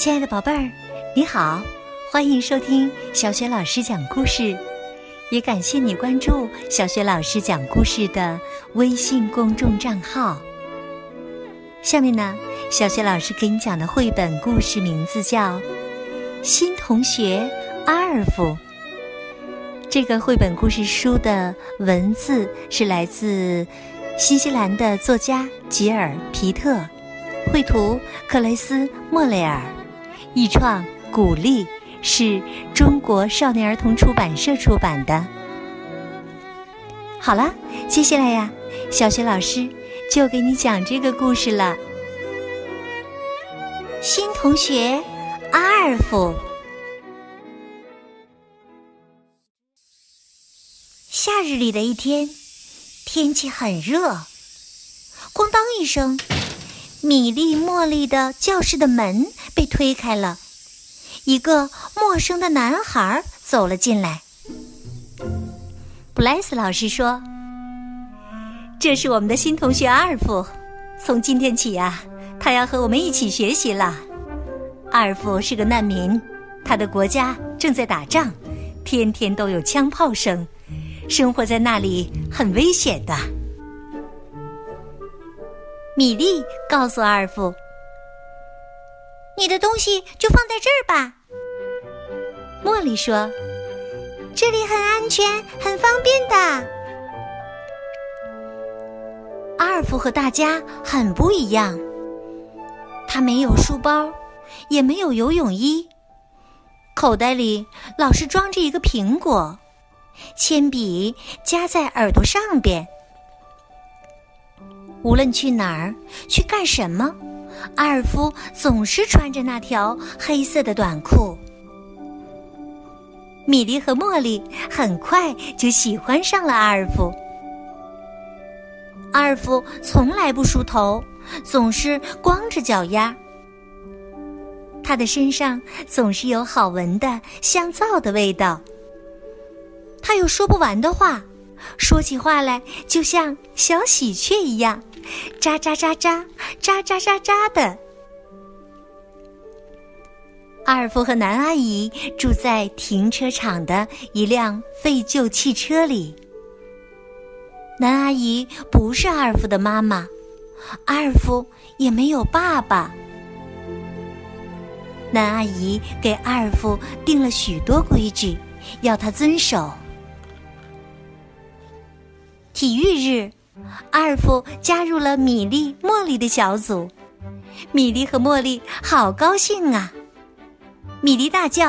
亲爱的宝贝儿，你好，欢迎收听小雪老师讲故事，也感谢你关注小雪老师讲故事的微信公众账号。下面呢，小雪老师给你讲的绘本故事名字叫《新同学阿尔夫》。这个绘本故事书的文字是来自新西兰的作家吉尔皮特。绘图克雷斯莫雷尔，译创古丽，是中国少年儿童出版社出版的。好了，接下来呀，小雪老师就给你讲这个故事了。新同学阿尔夫，夏日里的一天，天气很热，咣当一声。米粒、茉莉的教室的门被推开了，一个陌生的男孩走了进来。布莱斯老师说：“这是我们的新同学阿尔夫，从今天起呀，他要和我们一起学习了。阿尔夫是个难民，他的国家正在打仗，天天都有枪炮声，生活在那里很危险的。”米莉告诉阿尔夫：“你的东西就放在这儿吧。”茉莉说：“这里很安全，很方便的。”阿尔夫和大家很不一样，他没有书包，也没有游泳衣，口袋里老是装着一个苹果，铅笔夹在耳朵上边。无论去哪儿，去干什么，阿尔夫总是穿着那条黑色的短裤。米莉和茉莉很快就喜欢上了阿尔夫。阿尔夫从来不梳头，总是光着脚丫。他的身上总是有好闻的香皂的味道。他有说不完的话，说起话来就像小喜鹊一样。喳喳喳喳，喳喳喳喳的。阿尔夫和南阿姨住在停车场的一辆废旧汽车里。南阿姨不是阿尔夫的妈妈，阿尔夫也没有爸爸。南阿姨给阿尔夫定了许多规矩，要他遵守。体育日。阿尔夫加入了米莉、茉莉的小组，米莉和茉莉好高兴啊！米莉大叫：“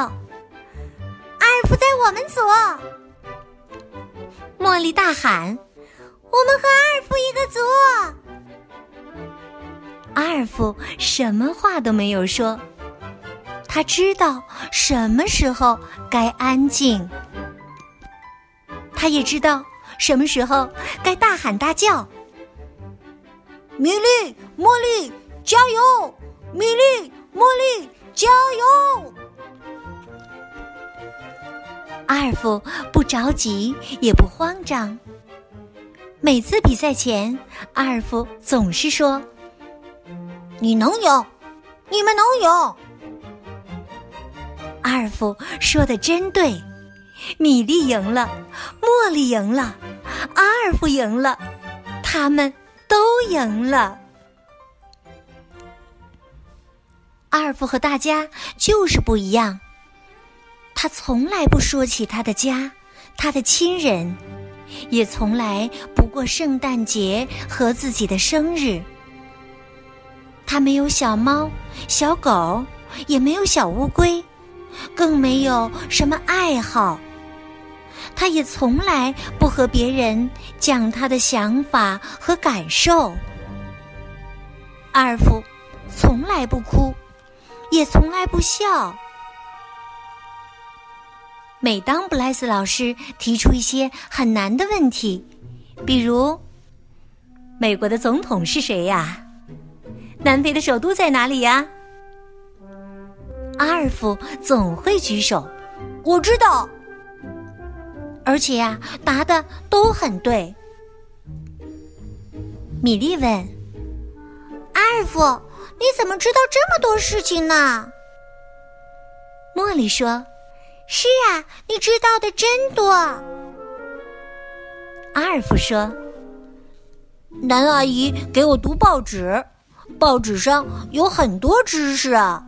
阿尔夫在我们组！”茉莉大喊：“我们和阿尔夫一个组！”阿尔夫什么话都没有说，他知道什么时候该安静，他也知道。什么时候该大喊大叫？米莉、茉莉，加油！米莉、茉莉，加油！阿尔夫不着急，也不慌张。每次比赛前，阿尔夫总是说：“你能赢，你们能赢。”阿尔夫说的真对，米莉赢了，茉莉赢了。阿尔夫赢了，他们都赢了。阿尔夫和大家就是不一样，他从来不说起他的家、他的亲人，也从来不过圣诞节和自己的生日。他没有小猫、小狗，也没有小乌龟，更没有什么爱好。他也从来不和别人讲他的想法和感受。阿尔夫从来不哭，也从来不笑。每当布莱斯老师提出一些很难的问题，比如“美国的总统是谁呀？”“南非的首都在哪里呀？”阿尔夫总会举手，“我知道。”而且呀，答的都很对。米莉问：“阿尔夫，你怎么知道这么多事情呢？”茉莉说：“是啊，你知道的真多。”阿尔夫说：“南阿姨给我读报纸，报纸上有很多知识啊。”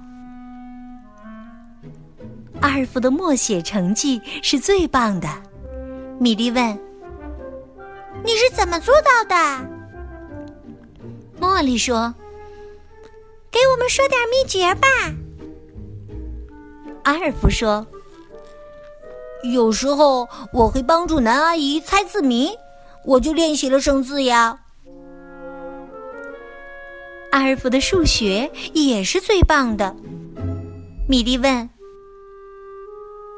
阿尔夫的默写成绩是最棒的。米莉问：“你是怎么做到的？”茉莉说：“给我们说点秘诀吧。”阿尔夫说：“有时候我会帮助南阿姨猜字谜，我就练习了生字呀。”阿尔夫的数学也是最棒的。米莉问：“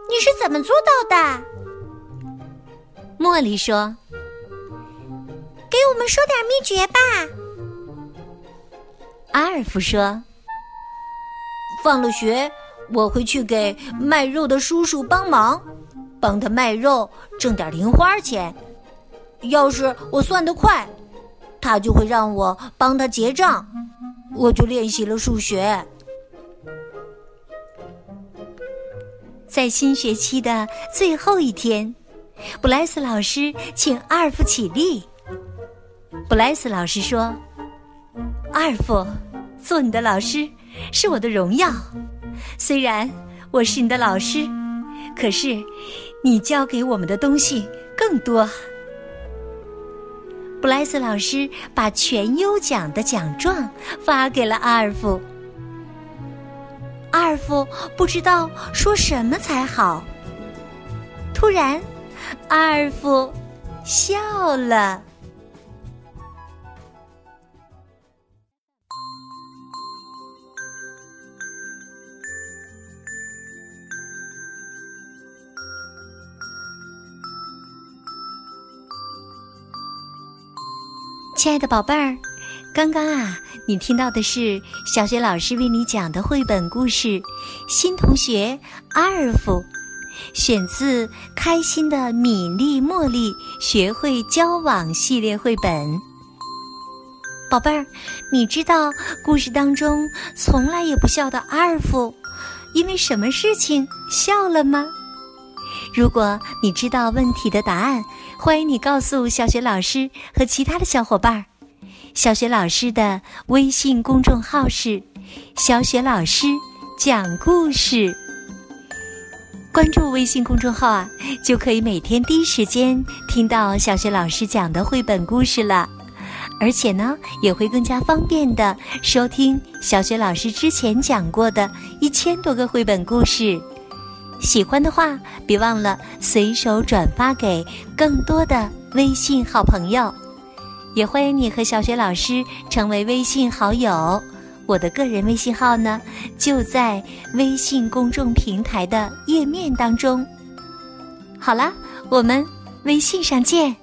你是怎么做到的？”茉莉说：“给我们说点秘诀吧。”阿尔夫说：“放了学，我会去给卖肉的叔叔帮忙，帮他卖肉，挣点零花钱。要是我算得快，他就会让我帮他结账，我就练习了数学。”在新学期的最后一天。布莱斯老师请阿尔夫起立。布莱斯老师说：“阿尔夫，做你的老师是我的荣耀。虽然我是你的老师，可是你教给我们的东西更多。”布莱斯老师把全优奖的奖状发给了阿尔夫。阿尔夫不知道说什么才好。突然。阿尔夫笑了。亲爱的宝贝儿，刚刚啊，你听到的是小学老师为你讲的绘本故事《新同学阿尔夫》。选自《开心的米粒茉莉学会交往》系列绘本。宝贝儿，你知道故事当中从来也不笑的阿尔夫，因为什么事情笑了吗？如果你知道问题的答案，欢迎你告诉小雪老师和其他的小伙伴儿。小雪老师的微信公众号是“小雪老师讲故事”。关注微信公众号啊，就可以每天第一时间听到小学老师讲的绘本故事了，而且呢，也会更加方便的收听小学老师之前讲过的一千多个绘本故事。喜欢的话，别忘了随手转发给更多的微信好朋友，也欢迎你和小学老师成为微信好友。我的个人微信号呢，就在微信公众平台的页面当中。好啦，我们微信上见。